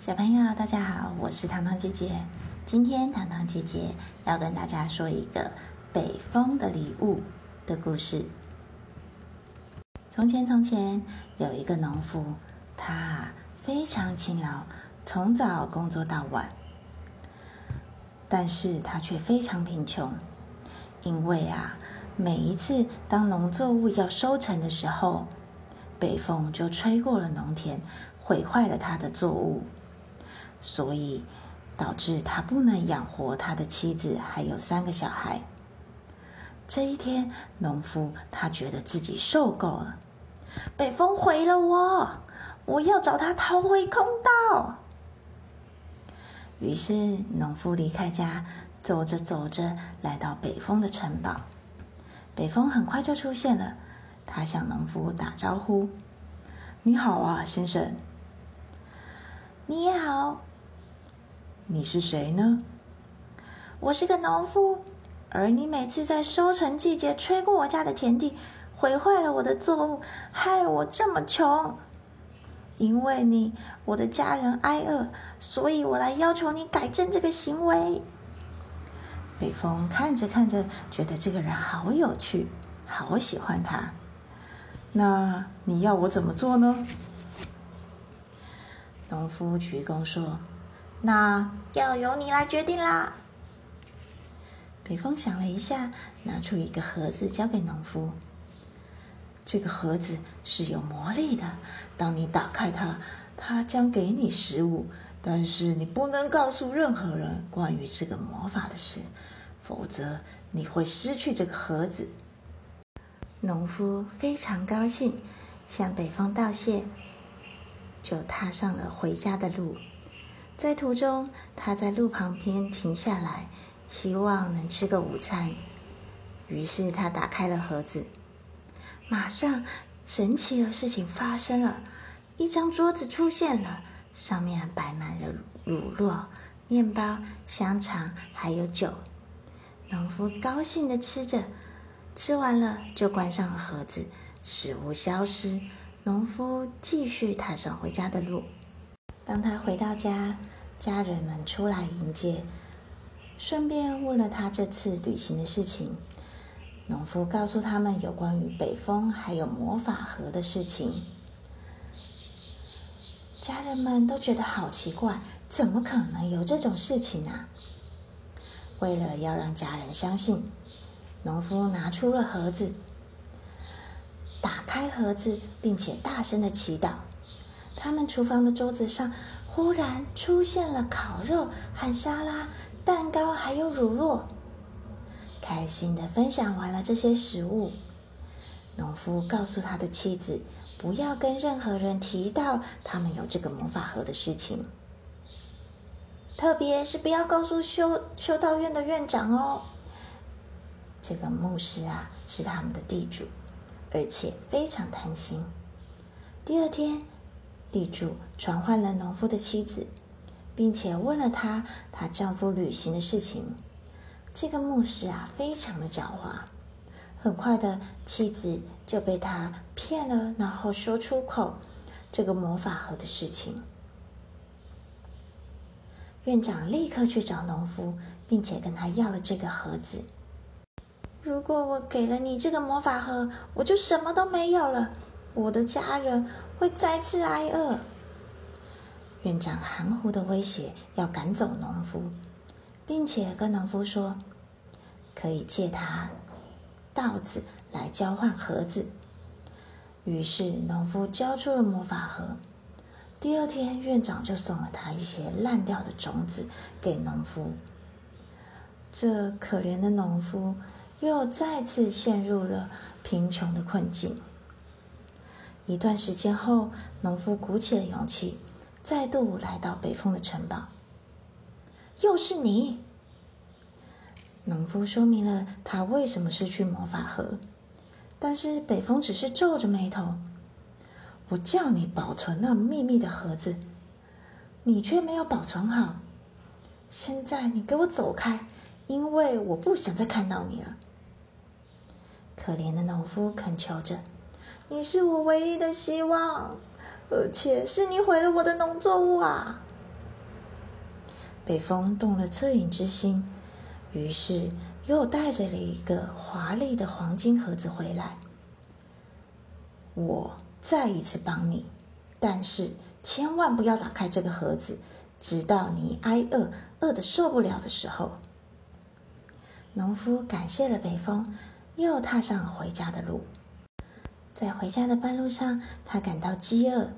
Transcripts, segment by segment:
小朋友，大家好，我是糖糖姐姐。今天糖糖姐姐要跟大家说一个北风的礼物的故事。从前，从前有一个农夫，他非常勤劳，从早工作到晚。但是他却非常贫穷，因为啊，每一次当农作物要收成的时候，北风就吹过了农田，毁坏了他的作物。所以，导致他不能养活他的妻子，还有三个小孩。这一天，农夫他觉得自己受够了，北风毁了我，我要找他讨回公道。于是，农夫离开家，走着走着，来到北风的城堡。北风很快就出现了，他向农夫打招呼：“你好啊，先生。”“你好。”你是谁呢？我是个农夫，而你每次在收成季节吹过我家的田地，毁坏了我的作物，害我这么穷。因为你，我的家人挨饿，所以我来要求你改正这个行为。北风看着看着，觉得这个人好有趣，好喜欢他。那你要我怎么做呢？农夫鞠躬说。那要由你来决定啦。北风想了一下，拿出一个盒子交给农夫。这个盒子是有魔力的，当你打开它，它将给你食物。但是你不能告诉任何人关于这个魔法的事，否则你会失去这个盒子。农夫非常高兴，向北风道谢，就踏上了回家的路。在途中，他在路旁边停下来，希望能吃个午餐。于是他打开了盒子，马上神奇的事情发生了：一张桌子出现了，上面摆满了乳酪、面包、香肠，还有酒。农夫高兴的吃着，吃完了就关上了盒子，食物消失。农夫继续踏上回家的路。当他回到家，家人们出来迎接，顺便问了他这次旅行的事情。农夫告诉他们有关于北风还有魔法盒的事情。家人们都觉得好奇怪，怎么可能有这种事情啊？为了要让家人相信，农夫拿出了盒子，打开盒子，并且大声的祈祷。他们厨房的桌子上忽然出现了烤肉和沙拉、蛋糕，还有乳酪。开心的分享完了这些食物，农夫告诉他的妻子，不要跟任何人提到他们有这个魔法盒的事情，特别是不要告诉修修道院的院长哦。这个牧师啊，是他们的地主，而且非常贪心。第二天。地主传唤了农夫的妻子，并且问了她她丈夫旅行的事情。这个牧师啊，非常的狡猾。很快的，妻子就被他骗了，然后说出口这个魔法盒的事情。院长立刻去找农夫，并且跟他要了这个盒子。如果我给了你这个魔法盒，我就什么都没有了。我的家人会再次挨饿。院长含糊的威胁要赶走农夫，并且跟农夫说，可以借他稻子来交换盒子。于是农夫交出了魔法盒。第二天，院长就送了他一些烂掉的种子给农夫。这可怜的农夫又再次陷入了贫穷的困境。一段时间后，农夫鼓起了勇气，再度来到北风的城堡。又是你！农夫说明了他为什么失去魔法盒，但是北风只是皱着眉头：“我叫你保存那秘密的盒子，你却没有保存好。现在你给我走开，因为我不想再看到你了。”可怜的农夫恳求着。你是我唯一的希望，而且是你毁了我的农作物啊！北风动了恻隐之心，于是又带着了一个华丽的黄金盒子回来。我再一次帮你，但是千万不要打开这个盒子，直到你挨饿饿得受不了的时候。农夫感谢了北风，又踏上了回家的路。在回家的半路上，他感到饥饿，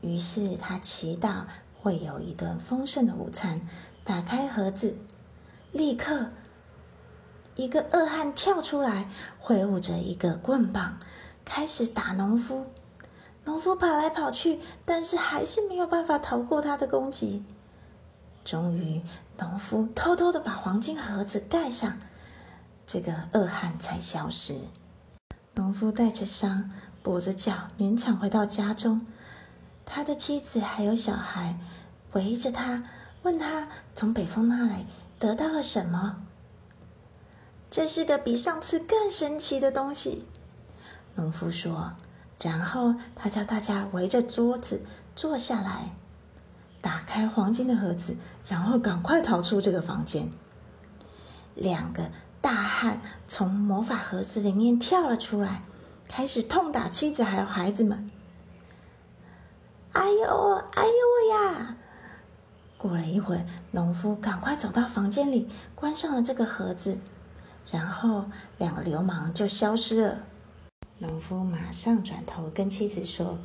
于是他祈祷会有一顿丰盛的午餐。打开盒子，立刻一个恶汉跳出来，挥舞着一个棍棒，开始打农夫。农夫跑来跑去，但是还是没有办法逃过他的攻击。终于，农夫偷偷的把黄金盒子盖上，这个恶汉才消失。农夫带着伤，跛着脚，勉强回到家中。他的妻子还有小孩围着他，问他从北风那里得到了什么。这是个比上次更神奇的东西，农夫说。然后他叫大家围着桌子坐下来。打开黄金的盒子，然后赶快逃出这个房间。两个大汉从魔法盒子里面跳了出来，开始痛打妻子还有孩子们。哎呦，哎呦呀！过了一会，农夫赶快走到房间里，关上了这个盒子，然后两个流氓就消失了。农夫马上转头跟妻子说。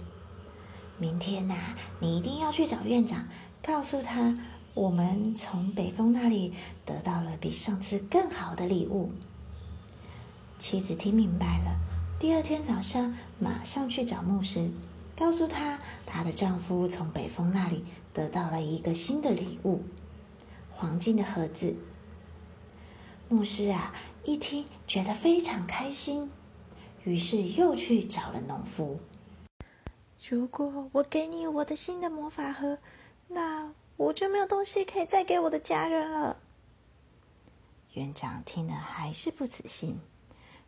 明天呐，你一定要去找院长，告诉他我们从北风那里得到了比上次更好的礼物。妻子听明白了，第二天早上马上去找牧师，告诉他她的丈夫从北风那里得到了一个新的礼物——黄金的盒子。牧师啊，一听觉得非常开心，于是又去找了农夫。如果我给你我的新的魔法盒，那我就没有东西可以再给我的家人了。园长听了还是不死心，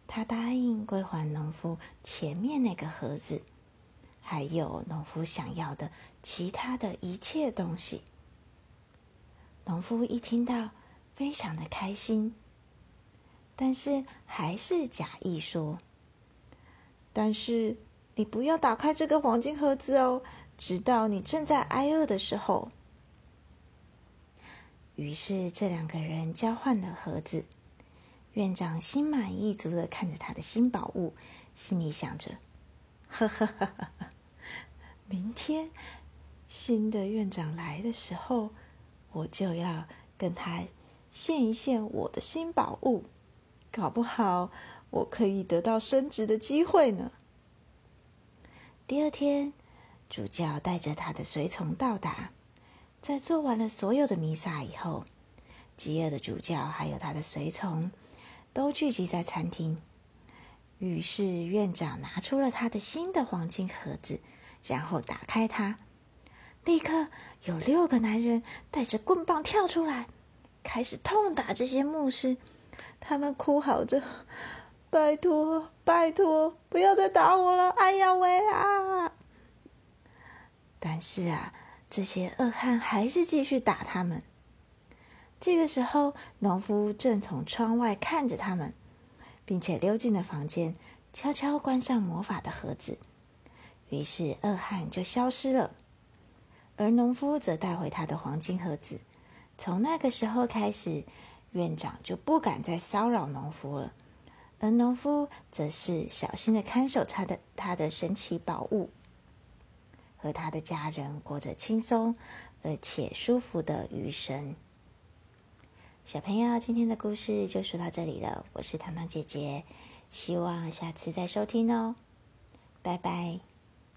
他答应归还农夫前面那个盒子，还有农夫想要的其他的一切东西。农夫一听到，非常的开心，但是还是假意说：“但是。”你不要打开这个黄金盒子哦，直到你正在挨饿的时候。于是，这两个人交换了盒子。院长心满意足的看着他的新宝物，心里想着：“呵呵呵呵，明天新的院长来的时候，我就要跟他献一献我的新宝物，搞不好我可以得到升职的机会呢。”第二天，主教带着他的随从到达，在做完了所有的弥撒以后，饥饿的主教还有他的随从都聚集在餐厅。于是院长拿出了他的新的黄金盒子，然后打开它，立刻有六个男人带着棍棒跳出来，开始痛打这些牧师。他们哭嚎着。拜托，拜托，不要再打我了！哎呀喂啊！但是啊，这些恶汉还是继续打他们。这个时候，农夫正从窗外看着他们，并且溜进了房间，悄悄关上魔法的盒子。于是，恶汉就消失了，而农夫则带回他的黄金盒子。从那个时候开始，院长就不敢再骚扰农夫了。而农夫则是小心的看守他的他的神奇宝物，和他的家人过着轻松而且舒服的余生。小朋友，今天的故事就说到这里了。我是糖糖姐姐，希望下次再收听哦，拜拜。